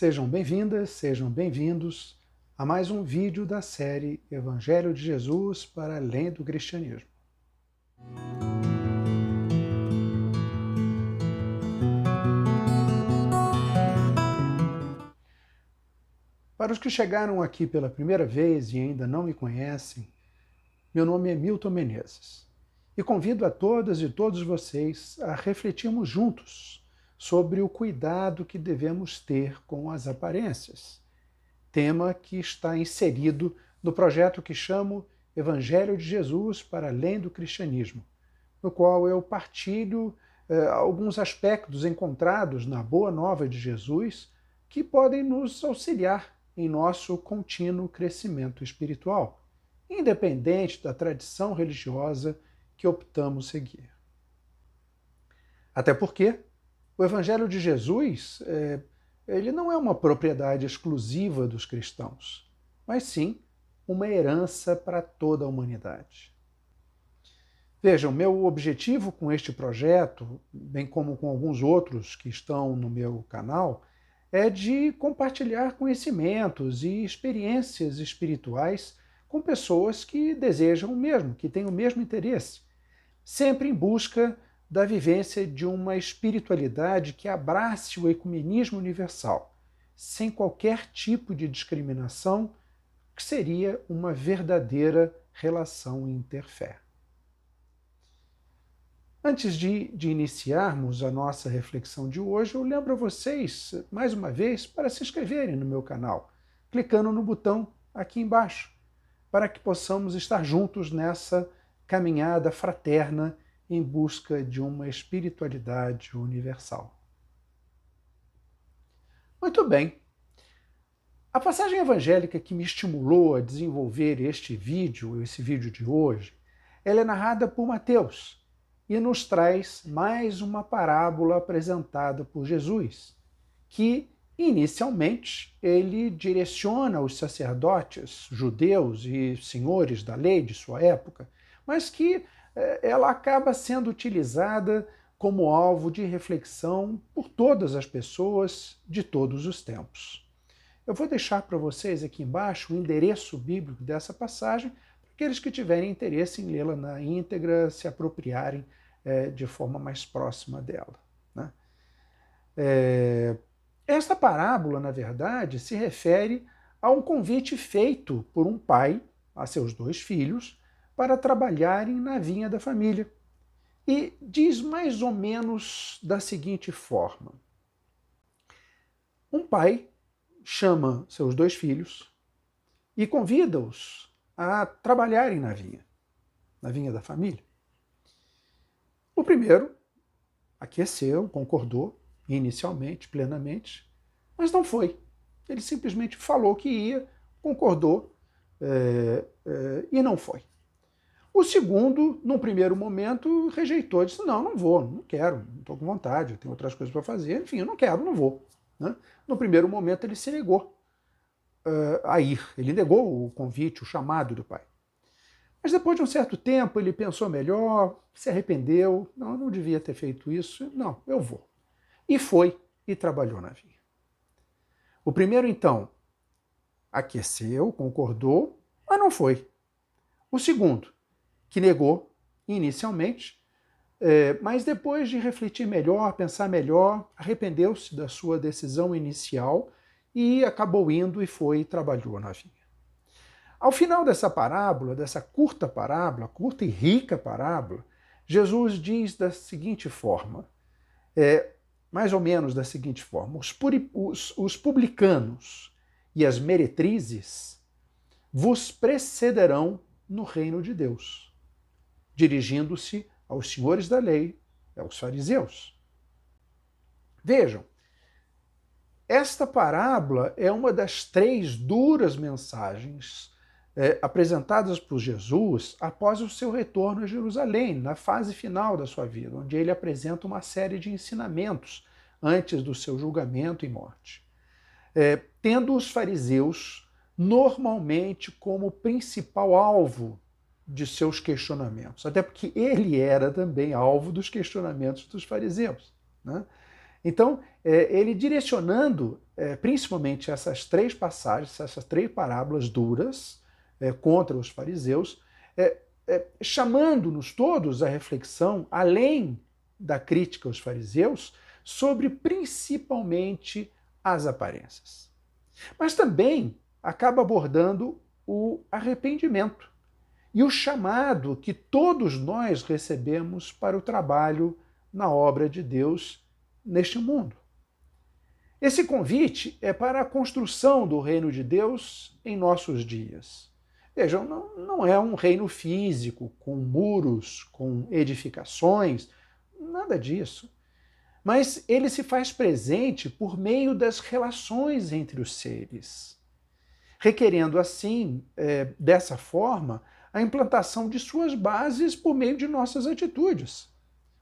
Sejam bem-vindas, sejam bem-vindos a mais um vídeo da série Evangelho de Jesus para além do cristianismo. Para os que chegaram aqui pela primeira vez e ainda não me conhecem, meu nome é Milton Menezes e convido a todas e todos vocês a refletirmos juntos sobre o cuidado que devemos ter com as aparências, tema que está inserido no projeto que chamo Evangelho de Jesus para além do cristianismo, no qual eu partilho eh, alguns aspectos encontrados na Boa Nova de Jesus que podem nos auxiliar em nosso contínuo crescimento espiritual, independente da tradição religiosa que optamos seguir. Até porque o Evangelho de Jesus é, ele não é uma propriedade exclusiva dos cristãos, mas sim uma herança para toda a humanidade. Vejam, meu objetivo com este projeto, bem como com alguns outros que estão no meu canal, é de compartilhar conhecimentos e experiências espirituais com pessoas que desejam o mesmo, que têm o mesmo interesse, sempre em busca da vivência de uma espiritualidade que abrace o ecumenismo universal, sem qualquer tipo de discriminação, que seria uma verdadeira relação interfé. Antes de, de, iniciarmos a nossa reflexão de hoje, eu lembro a vocês, mais uma vez, para se inscreverem no meu canal, clicando no botão aqui embaixo, para que possamos estar juntos nessa caminhada fraterna em busca de uma espiritualidade universal. Muito bem. A passagem evangélica que me estimulou a desenvolver este vídeo, esse vídeo de hoje, ela é narrada por Mateus e nos traz mais uma parábola apresentada por Jesus, que inicialmente ele direciona os sacerdotes judeus e senhores da lei de sua época, mas que ela acaba sendo utilizada como alvo de reflexão por todas as pessoas de todos os tempos. Eu vou deixar para vocês aqui embaixo o endereço bíblico dessa passagem, para aqueles que tiverem interesse em lê-la na íntegra, se apropriarem é, de forma mais próxima dela. Né? É, esta parábola, na verdade, se refere a um convite feito por um pai a seus dois filhos para trabalharem na vinha da família. E diz mais ou menos da seguinte forma: um pai chama seus dois filhos e convida-os a trabalharem na vinha, na vinha da família. O primeiro aqueceu, concordou, inicialmente, plenamente, mas não foi. Ele simplesmente falou que ia, concordou é, é, e não foi. O segundo, num primeiro momento, rejeitou, disse: Não, não vou, não quero, não estou com vontade, eu tenho outras coisas para fazer, enfim, eu não quero, não vou. Né? No primeiro momento, ele se negou uh, a ir, ele negou o convite, o chamado do pai. Mas depois de um certo tempo ele pensou melhor, se arrependeu, não, não devia ter feito isso, não, eu vou. E foi e trabalhou na vinha. O primeiro, então, aqueceu, concordou, mas não foi. O segundo, que negou inicialmente, é, mas depois de refletir melhor, pensar melhor, arrependeu-se da sua decisão inicial e acabou indo e foi e trabalhou na vinha. Ao final dessa parábola, dessa curta parábola, curta e rica parábola, Jesus diz da seguinte forma, é, mais ou menos da seguinte forma: os, puri, os, os publicanos e as meretrizes vos precederão no reino de Deus, dirigindo-se aos senhores da lei, aos fariseus. Vejam, esta parábola é uma das três duras mensagens é, apresentadas por Jesus após o seu retorno a Jerusalém, na fase final da sua vida, onde ele apresenta uma série de ensinamentos antes do seu julgamento e morte. É, tendo os fariseus normalmente como principal alvo de seus questionamentos, até porque ele era também alvo dos questionamentos dos fariseus. Né? Então, é, ele direcionando é, principalmente essas três passagens, essas três parábolas duras é, contra os fariseus, é, é, chamando-nos todos à reflexão, além da crítica aos fariseus, sobre principalmente as aparências. Mas também acaba abordando o arrependimento e o chamado que todos nós recebemos para o trabalho na obra de Deus neste mundo. Esse convite é para a construção do reino de Deus em nossos dias. Vejam, não, não é um reino físico, com muros, com edificações, nada disso. Mas ele se faz presente por meio das relações entre os seres, requerendo assim, é, dessa forma, a implantação de suas bases por meio de nossas atitudes,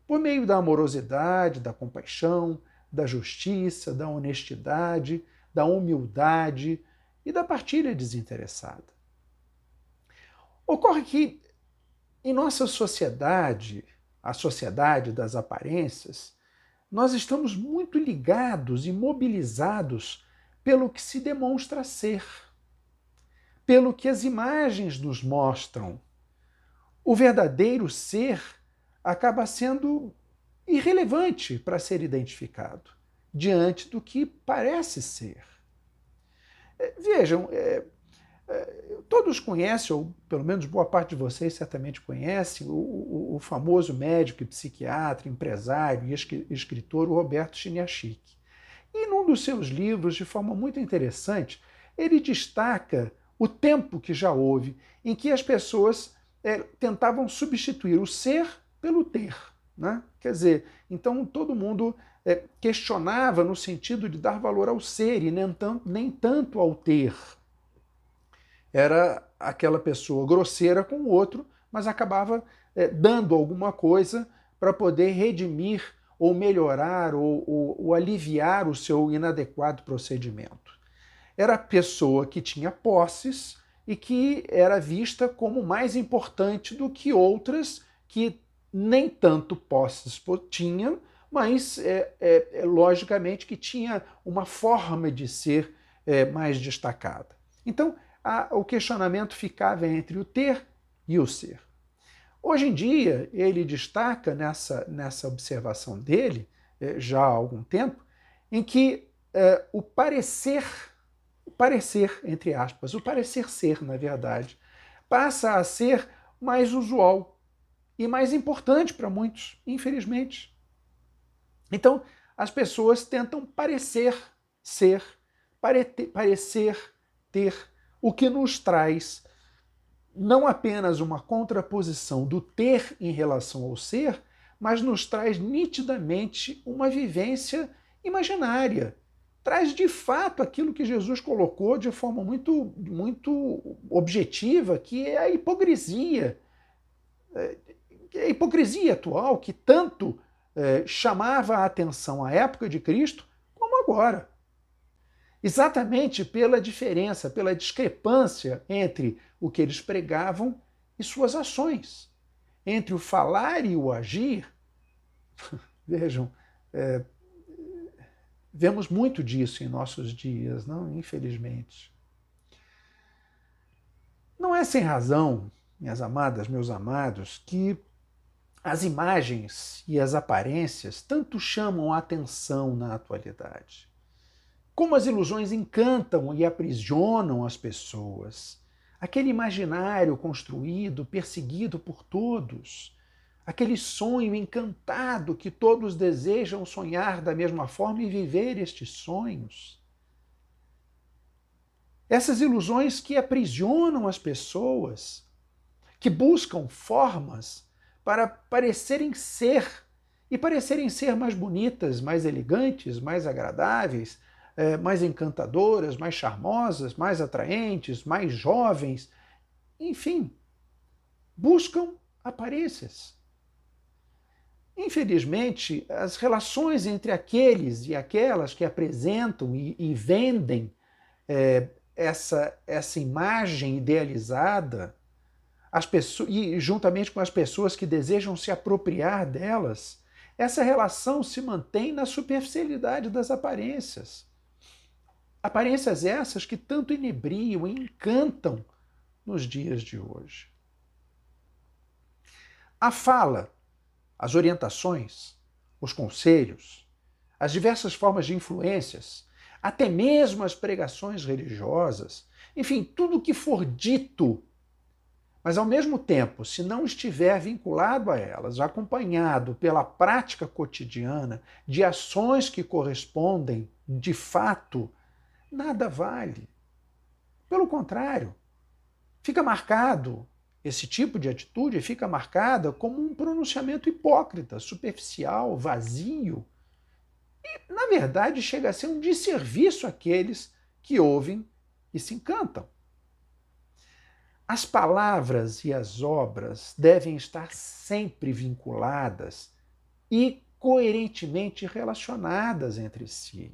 por meio da amorosidade, da compaixão, da justiça, da honestidade, da humildade e da partilha desinteressada. Ocorre que em nossa sociedade, a sociedade das aparências, nós estamos muito ligados e mobilizados pelo que se demonstra ser, pelo que as imagens nos mostram. O verdadeiro ser acaba sendo irrelevante para ser identificado diante do que parece ser. É, vejam, é, é, todos conhecem, ou pelo menos boa parte de vocês certamente conhecem, o, o, o famoso médico e psiquiatra, empresário e escritor Roberto Chiniachik. E num dos seus livros, de forma muito interessante, ele destaca o tempo que já houve em que as pessoas é, tentavam substituir o ser pelo ter. Né? Quer dizer, então todo mundo é, questionava no sentido de dar valor ao ser e nem tanto, nem tanto ao ter. Era aquela pessoa grosseira com o outro, mas acabava é, dando alguma coisa para poder redimir ou melhorar ou, ou, ou aliviar o seu inadequado procedimento. Era a pessoa que tinha posses e que era vista como mais importante do que outras que nem tanto posses tinham, mas é, é, é, logicamente que tinha uma forma de ser é, mais destacada. Então, a, o questionamento ficava entre o ter e o ser. Hoje em dia, ele destaca nessa, nessa observação dele, é, já há algum tempo, em que é, o parecer, o parecer, entre aspas, o parecer ser, na verdade, passa a ser mais usual, e mais importante para muitos, infelizmente. Então, as pessoas tentam parecer ser, parecer ter, o que nos traz não apenas uma contraposição do ter em relação ao ser, mas nos traz nitidamente uma vivência imaginária. Traz de fato aquilo que Jesus colocou de forma muito, muito objetiva, que é a hipocrisia é, a hipocrisia atual que tanto é, chamava a atenção à época de Cristo, como agora. Exatamente pela diferença, pela discrepância entre o que eles pregavam e suas ações. Entre o falar e o agir. Vejam, é, vemos muito disso em nossos dias, não? Infelizmente. Não é sem razão, minhas amadas, meus amados, que as imagens e as aparências tanto chamam a atenção na atualidade. Como as ilusões encantam e aprisionam as pessoas. Aquele imaginário construído, perseguido por todos. Aquele sonho encantado que todos desejam sonhar da mesma forma e viver estes sonhos. Essas ilusões que aprisionam as pessoas, que buscam formas para parecerem ser e parecerem ser mais bonitas, mais elegantes, mais agradáveis, é, mais encantadoras, mais charmosas, mais atraentes, mais jovens, enfim, buscam aparências. Infelizmente, as relações entre aqueles e aquelas que apresentam e, e vendem é, essa, essa imagem idealizada as pessoas, e juntamente com as pessoas que desejam se apropriar delas, essa relação se mantém na superficialidade das aparências. Aparências essas que tanto inebriam e encantam nos dias de hoje. A fala, as orientações, os conselhos, as diversas formas de influências, até mesmo as pregações religiosas, enfim, tudo que for dito, mas ao mesmo tempo, se não estiver vinculado a elas, acompanhado pela prática cotidiana de ações que correspondem de fato, nada vale. Pelo contrário, fica marcado esse tipo de atitude fica marcada como um pronunciamento hipócrita, superficial, vazio. E, na verdade, chega a ser um desserviço àqueles que ouvem e se encantam. As palavras e as obras devem estar sempre vinculadas e coerentemente relacionadas entre si.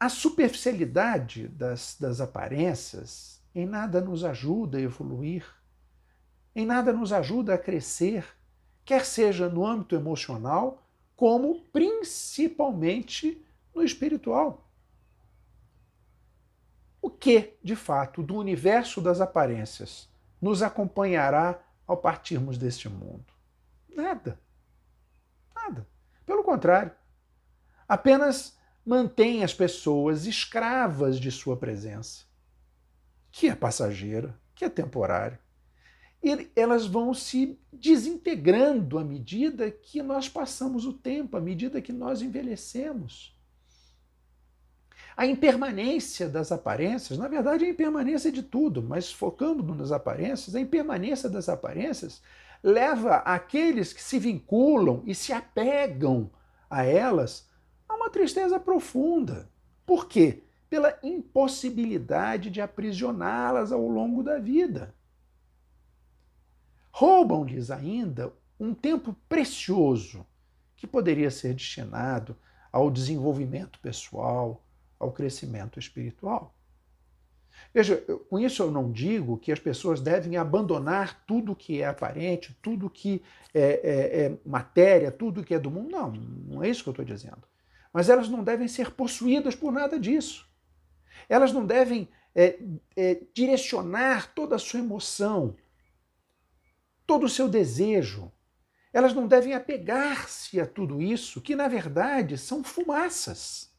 A superficialidade das, das aparências em nada nos ajuda a evoluir, em nada nos ajuda a crescer, quer seja no âmbito emocional, como principalmente no espiritual. O que, de fato, do universo das aparências nos acompanhará ao partirmos deste mundo? Nada. Nada. Pelo contrário, apenas mantém as pessoas escravas de sua presença que é passageira, que é temporária. E elas vão se desintegrando à medida que nós passamos o tempo, à medida que nós envelhecemos. A impermanência das aparências, na verdade, a impermanência de tudo, mas focando nas aparências, a impermanência das aparências leva aqueles que se vinculam e se apegam a elas a uma tristeza profunda. Por quê? Pela impossibilidade de aprisioná-las ao longo da vida. Roubam-lhes ainda um tempo precioso que poderia ser destinado ao desenvolvimento pessoal, ao crescimento espiritual. Veja, com isso eu não digo que as pessoas devem abandonar tudo que é aparente, tudo que é, é, é matéria, tudo que é do mundo. Não, não é isso que eu estou dizendo. Mas elas não devem ser possuídas por nada disso. Elas não devem é, é, direcionar toda a sua emoção, todo o seu desejo. Elas não devem apegar-se a tudo isso, que na verdade são fumaças.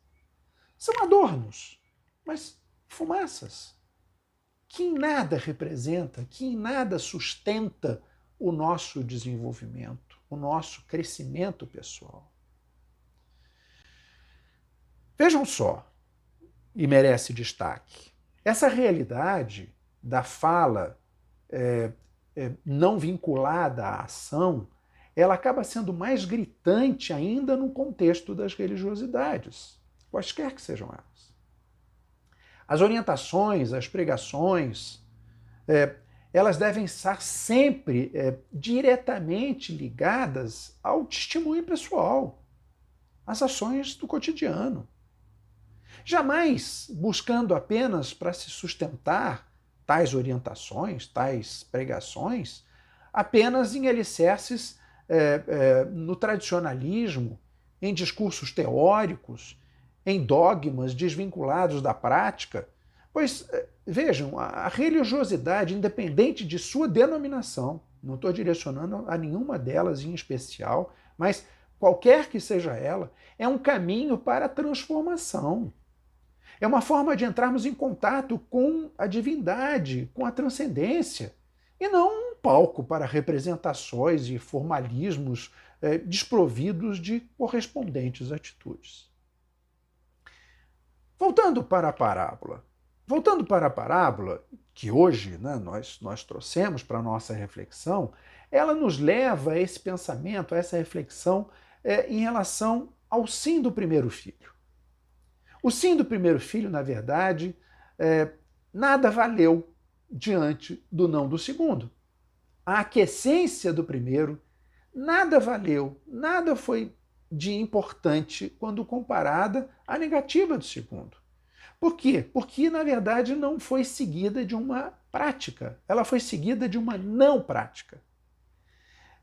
São adornos, mas fumaças. Que em nada representa, que em nada sustenta o nosso desenvolvimento, o nosso crescimento pessoal. Vejam só, e merece destaque. Essa realidade da fala é, é, não vinculada à ação, ela acaba sendo mais gritante ainda no contexto das religiosidades, quaisquer que sejam elas. As orientações, as pregações, é, elas devem estar sempre é, diretamente ligadas ao testemunho pessoal, às ações do cotidiano. Jamais buscando apenas para se sustentar tais orientações, tais pregações, apenas em alicerces é, é, no tradicionalismo, em discursos teóricos, em dogmas desvinculados da prática. Pois, é, vejam, a religiosidade, independente de sua denominação, não estou direcionando a nenhuma delas em especial, mas qualquer que seja ela, é um caminho para a transformação. É uma forma de entrarmos em contato com a divindade, com a transcendência, e não um palco para representações e formalismos é, desprovidos de correspondentes atitudes. Voltando para a parábola. Voltando para a parábola, que hoje né, nós, nós trouxemos para a nossa reflexão, ela nos leva a esse pensamento, a essa reflexão é, em relação ao sim do primeiro filho. O sim do primeiro filho, na verdade, é, nada valeu diante do não do segundo. A aquiescência do primeiro nada valeu, nada foi de importante quando comparada à negativa do segundo. Por quê? Porque, na verdade, não foi seguida de uma prática, ela foi seguida de uma não prática,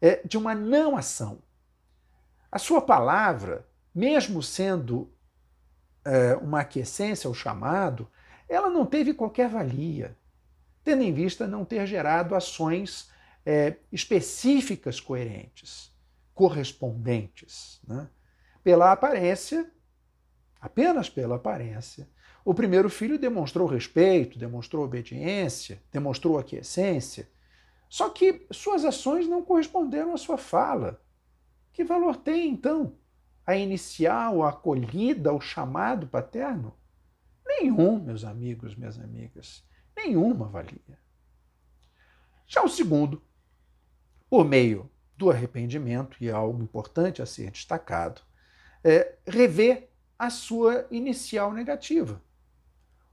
é, de uma não ação. A sua palavra, mesmo sendo uma aquiescência ao chamado, ela não teve qualquer valia, tendo em vista não ter gerado ações é, específicas coerentes, correspondentes. Né? Pela aparência, apenas pela aparência, o primeiro filho demonstrou respeito, demonstrou obediência, demonstrou aquiescência. Só que suas ações não corresponderam à sua fala. Que valor tem, então, a inicial, a acolhida, o chamado paterno? Nenhum, meus amigos, minhas amigas. Nenhuma valia. Já o segundo, por meio do arrependimento, e é algo importante a ser destacado, é rever a sua inicial negativa.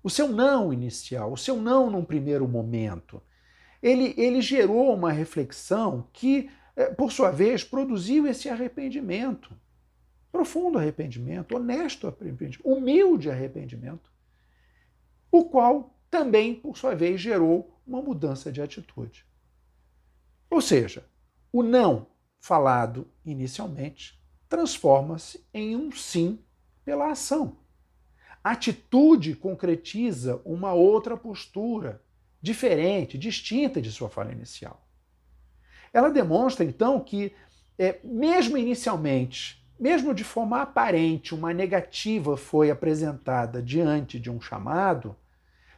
O seu não inicial, o seu não num primeiro momento, ele, ele gerou uma reflexão que, é, por sua vez, produziu esse arrependimento. Profundo arrependimento, honesto arrependimento, humilde arrependimento, o qual também, por sua vez, gerou uma mudança de atitude. Ou seja, o não falado inicialmente transforma-se em um sim pela ação. A atitude concretiza uma outra postura, diferente, distinta de sua fala inicial. Ela demonstra, então, que, é, mesmo inicialmente, mesmo de forma aparente, uma negativa foi apresentada diante de um chamado,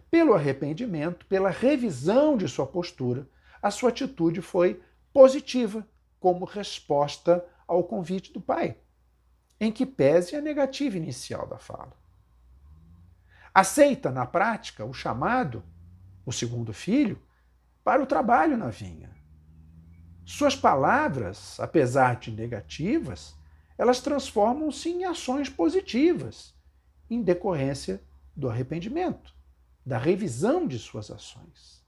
pelo arrependimento, pela revisão de sua postura, a sua atitude foi positiva, como resposta ao convite do pai, em que pese a negativa inicial da fala. Aceita, na prática, o chamado, o segundo filho, para o trabalho na vinha. Suas palavras, apesar de negativas, elas transformam-se em ações positivas, em decorrência do arrependimento da revisão de suas ações.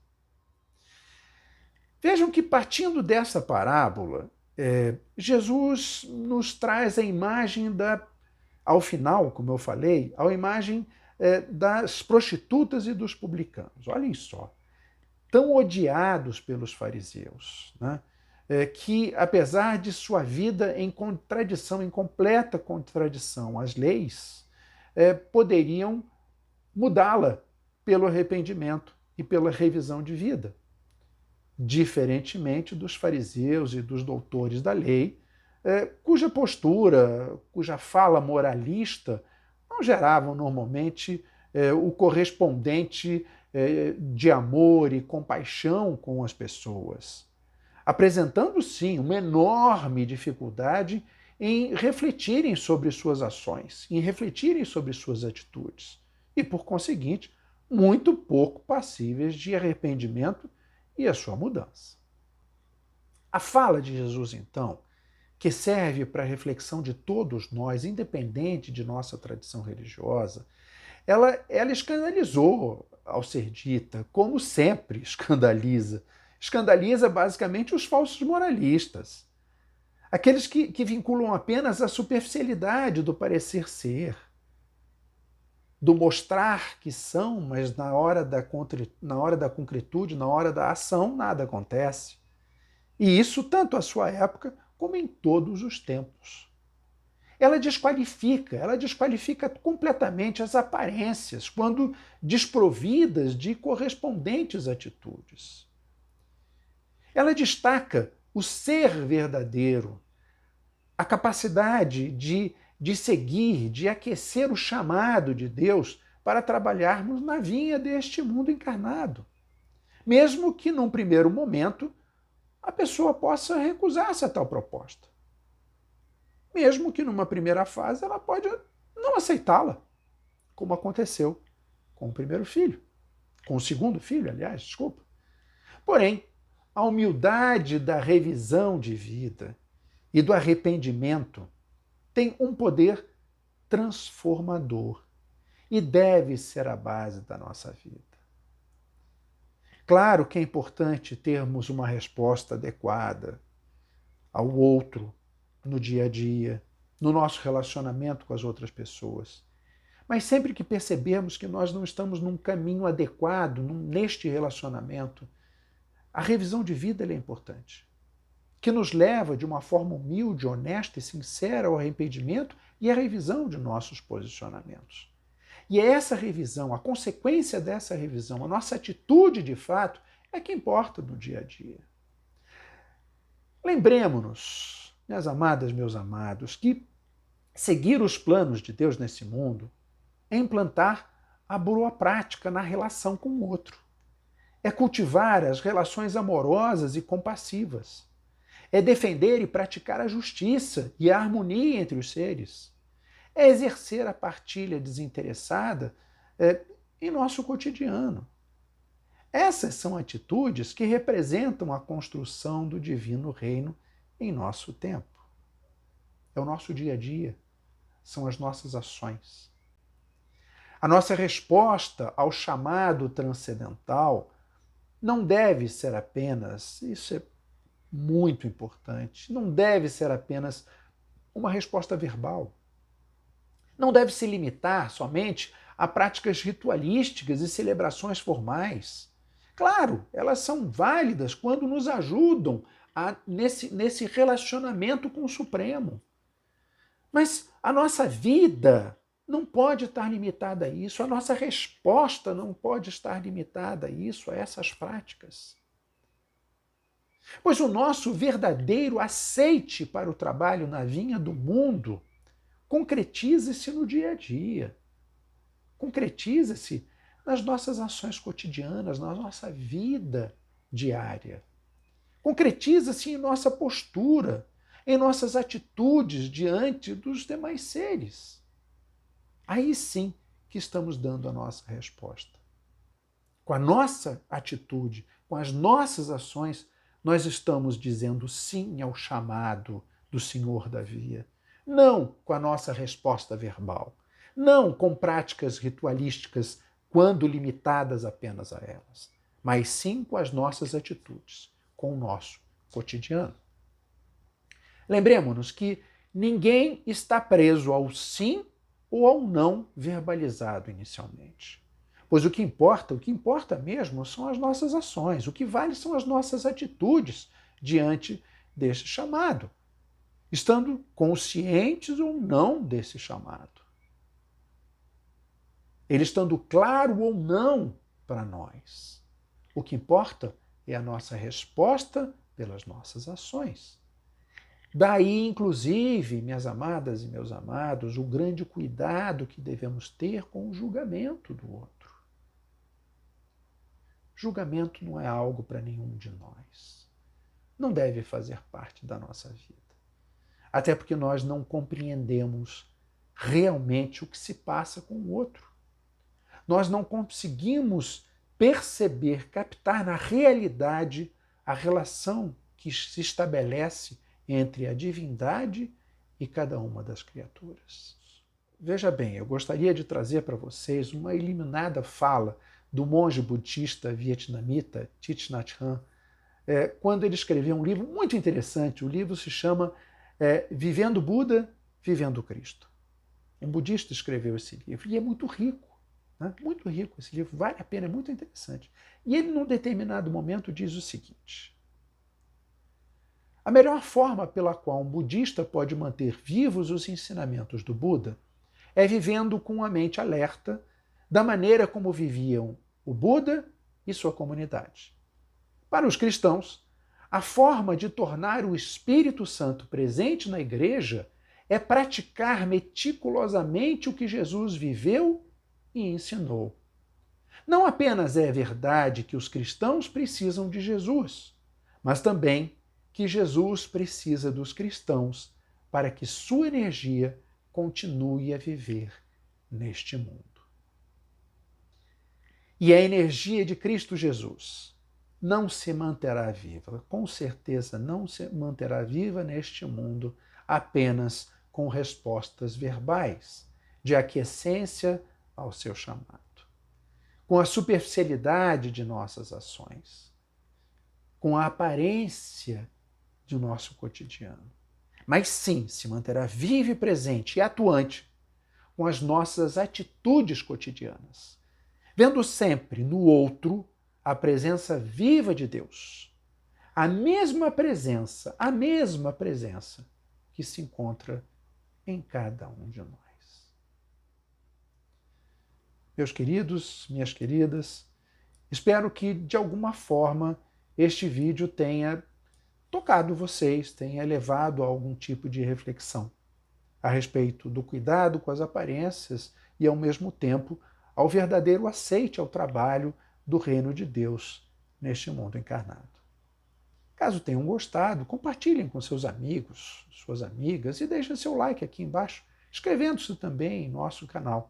Vejam que, partindo dessa parábola, é, Jesus nos traz a imagem da, ao final, como eu falei, a imagem é, das prostitutas e dos publicanos. Olhem só, tão odiados pelos fariseus, né? É, que, apesar de sua vida em contradição, em completa contradição às leis, é, poderiam mudá-la pelo arrependimento e pela revisão de vida. Diferentemente dos fariseus e dos doutores da lei, é, cuja postura, cuja fala moralista não geravam normalmente o correspondente de amor e compaixão com as pessoas, apresentando sim uma enorme dificuldade em refletirem sobre suas ações, em refletirem sobre suas atitudes e, por conseguinte, muito pouco passíveis de arrependimento e a sua mudança. A fala de Jesus, então, que serve para a reflexão de todos nós, independente de nossa tradição religiosa, ela, ela escandalizou ao ser dita, como sempre escandaliza. Escandaliza basicamente os falsos moralistas, aqueles que, que vinculam apenas a superficialidade do parecer ser do mostrar que são, mas na hora da, na hora da concretude, na hora da ação, nada acontece. E isso tanto à sua época como em todos os tempos. Ela desqualifica, ela desqualifica completamente as aparências quando desprovidas de correspondentes atitudes. Ela destaca o ser verdadeiro, a capacidade de de seguir, de aquecer o chamado de Deus para trabalharmos na vinha deste mundo encarnado. Mesmo que num primeiro momento a pessoa possa recusar-se a tal proposta. Mesmo que numa primeira fase ela pode não aceitá-la, como aconteceu com o primeiro filho, com o segundo filho, aliás, desculpa. Porém, a humildade da revisão de vida e do arrependimento tem um poder transformador e deve ser a base da nossa vida. Claro que é importante termos uma resposta adequada ao outro no dia a dia, no nosso relacionamento com as outras pessoas. Mas sempre que percebemos que nós não estamos num caminho adequado neste relacionamento, a revisão de vida é importante que nos leva de uma forma humilde, honesta e sincera ao arrependimento e à revisão de nossos posicionamentos. E é essa revisão, a consequência dessa revisão, a nossa atitude de fato, é que importa no dia a dia. Lembremos-nos, minhas amadas, meus amados, que seguir os planos de Deus nesse mundo é implantar a boa prática na relação com o outro. É cultivar as relações amorosas e compassivas. É defender e praticar a justiça e a harmonia entre os seres. É exercer a partilha desinteressada é, em nosso cotidiano. Essas são atitudes que representam a construção do divino reino em nosso tempo. É o nosso dia a dia, são as nossas ações. A nossa resposta ao chamado transcendental não deve ser apenas, isso é muito importante, não deve ser apenas uma resposta verbal. Não deve se limitar somente a práticas ritualísticas e celebrações formais. Claro, elas são válidas quando nos ajudam a, nesse, nesse relacionamento com o Supremo. Mas a nossa vida não pode estar limitada a isso, a nossa resposta não pode estar limitada a isso, a essas práticas. Pois o nosso verdadeiro aceite para o trabalho na vinha do mundo concretiza-se no dia a dia, concretiza-se nas nossas ações cotidianas, na nossa vida diária. Concretiza-se em nossa postura, em nossas atitudes diante dos demais seres. Aí sim que estamos dando a nossa resposta. Com a nossa atitude, com as nossas ações, nós estamos dizendo sim ao chamado do Senhor da Via. Não com a nossa resposta verbal. Não com práticas ritualísticas quando limitadas apenas a elas, mas sim com as nossas atitudes, com o nosso cotidiano. Lembremos-nos que ninguém está preso ao sim ou ao não verbalizado inicialmente. Pois o que importa, o que importa mesmo são as nossas ações, o que vale são as nossas atitudes diante deste chamado, estando conscientes ou não desse chamado ele estando claro ou não para nós. O que importa é a nossa resposta pelas nossas ações. Daí, inclusive, minhas amadas e meus amados, o grande cuidado que devemos ter com o julgamento do outro. Julgamento não é algo para nenhum de nós. Não deve fazer parte da nossa vida. Até porque nós não compreendemos realmente o que se passa com o outro nós não conseguimos perceber, captar na realidade a relação que se estabelece entre a divindade e cada uma das criaturas. Veja bem, eu gostaria de trazer para vocês uma eliminada fala do monge budista vietnamita Thich Nhat Hanh, é, quando ele escreveu um livro muito interessante. O livro se chama é, Vivendo Buda, Vivendo Cristo. Um budista escreveu esse livro e é muito rico. Né? Muito rico esse livro, vale a pena, é muito interessante. E ele, num determinado momento, diz o seguinte: A melhor forma pela qual um budista pode manter vivos os ensinamentos do Buda é vivendo com a mente alerta da maneira como viviam o Buda e sua comunidade. Para os cristãos, a forma de tornar o Espírito Santo presente na igreja é praticar meticulosamente o que Jesus viveu e ensinou. Não apenas é verdade que os cristãos precisam de Jesus, mas também que Jesus precisa dos cristãos para que sua energia continue a viver neste mundo. E a energia de Cristo Jesus não se manterá viva, com certeza não se manterá viva neste mundo apenas com respostas verbais de aquiescência ao seu chamado, com a superficialidade de nossas ações, com a aparência do nosso cotidiano. Mas sim, se manterá vivo e presente e atuante com as nossas atitudes cotidianas, vendo sempre no outro a presença viva de Deus. A mesma presença, a mesma presença que se encontra em cada um de nós. Meus queridos, minhas queridas, espero que de alguma forma este vídeo tenha tocado vocês, tenha levado a algum tipo de reflexão a respeito do cuidado com as aparências e, ao mesmo tempo, ao verdadeiro aceite ao trabalho do reino de Deus neste mundo encarnado. Caso tenham gostado, compartilhem com seus amigos, suas amigas e deixem seu like aqui embaixo, inscrevendo-se também em nosso canal,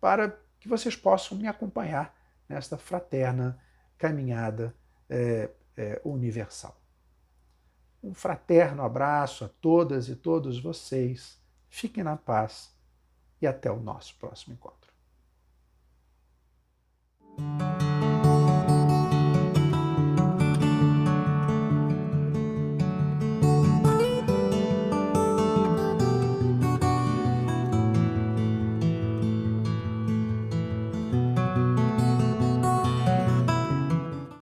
para que vocês possam me acompanhar nesta fraterna caminhada é, é, universal. Um fraterno abraço a todas e todos vocês Fiquem na paz e até o nosso próximo encontro.